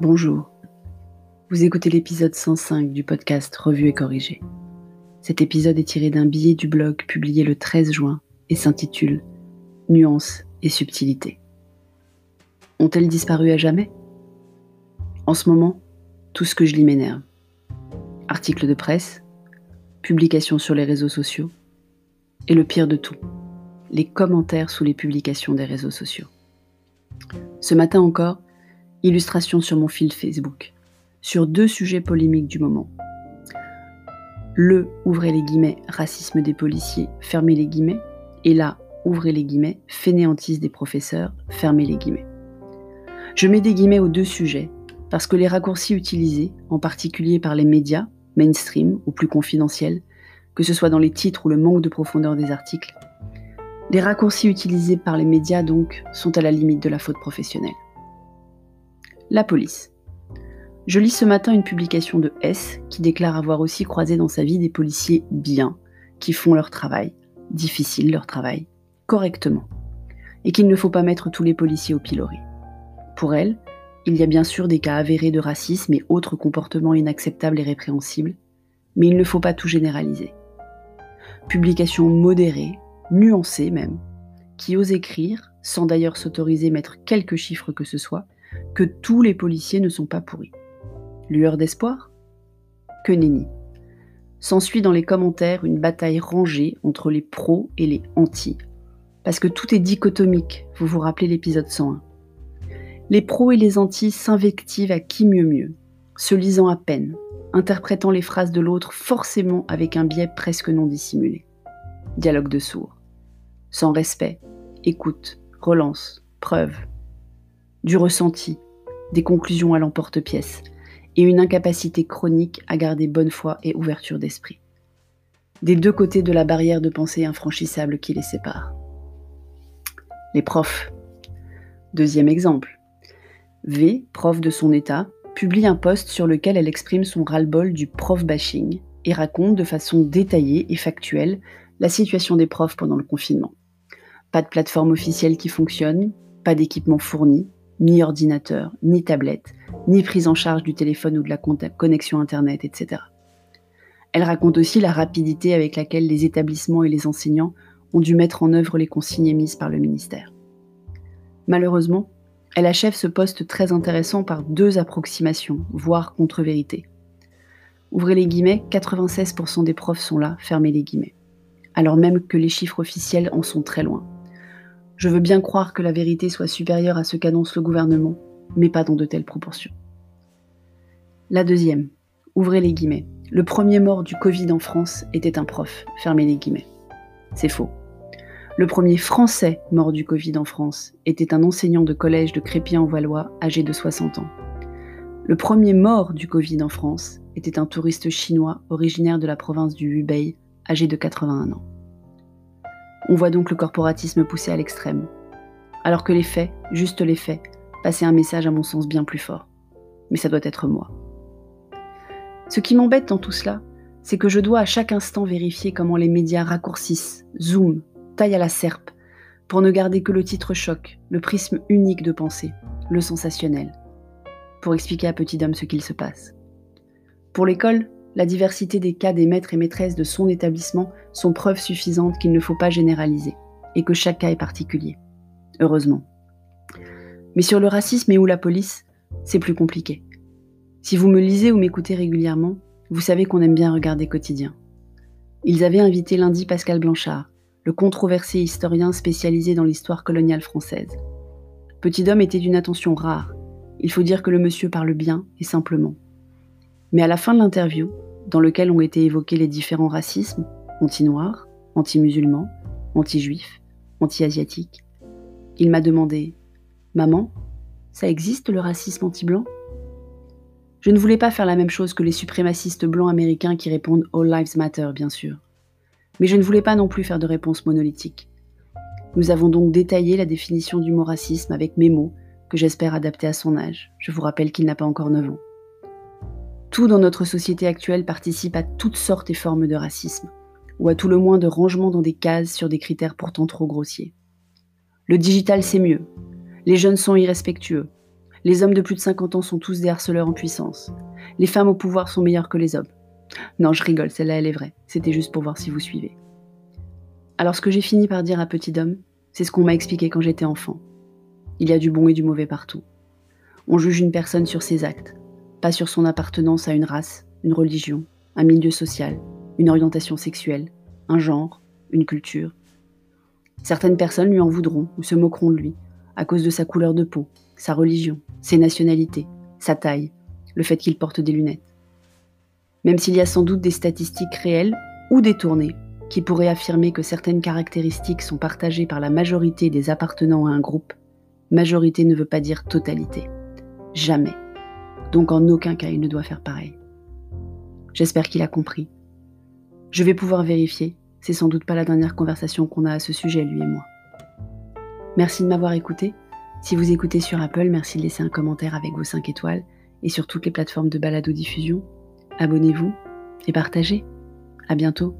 Bonjour. Vous écoutez l'épisode 105 du podcast Revue et corrigé. Cet épisode est tiré d'un billet du blog publié le 13 juin et s'intitule Nuances et subtilités. Ont-elles disparu à jamais? En ce moment, tout ce que je lis m'énerve. Articles de presse, publications sur les réseaux sociaux, et le pire de tout, les commentaires sous les publications des réseaux sociaux. Ce matin encore, illustration sur mon fil Facebook, sur deux sujets polémiques du moment. Le, ouvrez les guillemets, racisme des policiers, fermez les guillemets, et là, ouvrez les guillemets, fainéantise des professeurs, fermez les guillemets. Je mets des guillemets aux deux sujets, parce que les raccourcis utilisés, en particulier par les médias, mainstream ou plus confidentiels, que ce soit dans les titres ou le manque de profondeur des articles, les raccourcis utilisés par les médias donc sont à la limite de la faute professionnelle. La police. Je lis ce matin une publication de S qui déclare avoir aussi croisé dans sa vie des policiers bien, qui font leur travail, difficile leur travail, correctement, et qu'il ne faut pas mettre tous les policiers au pilori. Pour elle, il y a bien sûr des cas avérés de racisme et autres comportements inacceptables et répréhensibles, mais il ne faut pas tout généraliser. Publication modérée, nuancée même, qui ose écrire, sans d'ailleurs s'autoriser mettre quelques chiffres que ce soit, que tous les policiers ne sont pas pourris. Lueur d'espoir? Que nenni. S'ensuit dans les commentaires une bataille rangée entre les pros et les anti. Parce que tout est dichotomique, vous vous rappelez l'épisode 101. Les pros et les anti s'invectivent à qui mieux mieux, se lisant à peine, interprétant les phrases de l'autre forcément avec un biais presque non dissimulé. Dialogue de sourds. Sans respect, écoute, relance, preuve, du ressenti, des conclusions à l'emporte-pièce, et une incapacité chronique à garder bonne foi et ouverture d'esprit. Des deux côtés de la barrière de pensée infranchissable qui les sépare. Les profs. Deuxième exemple. V, prof de son état, publie un post sur lequel elle exprime son ras-le-bol du prof bashing et raconte de façon détaillée et factuelle la situation des profs pendant le confinement. Pas de plateforme officielle qui fonctionne, pas d'équipement fourni, ni ordinateur, ni tablette, ni prise en charge du téléphone ou de la connexion Internet, etc. Elle raconte aussi la rapidité avec laquelle les établissements et les enseignants ont dû mettre en œuvre les consignes émises par le ministère. Malheureusement, elle achève ce poste très intéressant par deux approximations, voire contre-vérités. Ouvrez les guillemets, 96% des profs sont là, fermez les guillemets. Alors même que les chiffres officiels en sont très loin. Je veux bien croire que la vérité soit supérieure à ce qu'annonce le gouvernement, mais pas dans de telles proportions. La deuxième, ouvrez les guillemets. Le premier mort du Covid en France était un prof, fermez les guillemets. C'est faux. Le premier Français mort du Covid en France était un enseignant de collège de Crépy-en-Valois âgé de 60 ans. Le premier mort du Covid en France était un touriste chinois originaire de la province du Hubei âgé de 81 ans. On voit donc le corporatisme poussé à l'extrême. Alors que les faits, juste les faits, passaient un message à mon sens bien plus fort. Mais ça doit être moi. Ce qui m'embête dans tout cela, c'est que je dois à chaque instant vérifier comment les médias raccourcissent, zooment, taillent à la serpe, pour ne garder que le titre choc, le prisme unique de pensée, le sensationnel, pour expliquer à petit homme ce qu'il se passe. Pour l'école, la diversité des cas des maîtres et maîtresses de son établissement sont preuve suffisante qu'il ne faut pas généraliser et que chaque cas est particulier. Heureusement. Mais sur le racisme et ou la police, c'est plus compliqué. Si vous me lisez ou m'écoutez régulièrement, vous savez qu'on aime bien regarder quotidien. Ils avaient invité lundi Pascal Blanchard, le controversé historien spécialisé dans l'histoire coloniale française. Petit homme était d'une attention rare. Il faut dire que le monsieur parle bien et simplement. Mais à la fin de l'interview, dans lequel ont été évoqués les différents racismes, anti-noirs, anti-musulmans, anti-juifs, anti-asiatiques, il m'a demandé Maman, ça existe le racisme anti-blanc? Je ne voulais pas faire la même chose que les suprémacistes blancs américains qui répondent All Lives Matter, bien sûr. Mais je ne voulais pas non plus faire de réponse monolithique. Nous avons donc détaillé la définition du mot racisme avec mes mots, que j'espère adapter à son âge. Je vous rappelle qu'il n'a pas encore 9 ans. Tout dans notre société actuelle participe à toutes sortes et formes de racisme, ou à tout le moins de rangement dans des cases sur des critères pourtant trop grossiers. Le digital, c'est mieux. Les jeunes sont irrespectueux. Les hommes de plus de 50 ans sont tous des harceleurs en puissance. Les femmes au pouvoir sont meilleures que les hommes. Non, je rigole, celle-là, elle est vraie. C'était juste pour voir si vous suivez. Alors, ce que j'ai fini par dire à Petit Homme, c'est ce qu'on m'a expliqué quand j'étais enfant. Il y a du bon et du mauvais partout. On juge une personne sur ses actes, pas sur son appartenance à une race, une religion, un milieu social, une orientation sexuelle, un genre, une culture. Certaines personnes lui en voudront ou se moqueront de lui, à cause de sa couleur de peau, sa religion, ses nationalités, sa taille, le fait qu'il porte des lunettes. Même s'il y a sans doute des statistiques réelles ou détournées qui pourraient affirmer que certaines caractéristiques sont partagées par la majorité des appartenant à un groupe, majorité ne veut pas dire totalité. Jamais. Donc en aucun cas il ne doit faire pareil. J'espère qu'il a compris. Je vais pouvoir vérifier, c'est sans doute pas la dernière conversation qu'on a à ce sujet, lui et moi. Merci de m'avoir écouté. Si vous écoutez sur Apple, merci de laisser un commentaire avec vos 5 étoiles et sur toutes les plateformes de balado-diffusion. Abonnez-vous et partagez. À bientôt.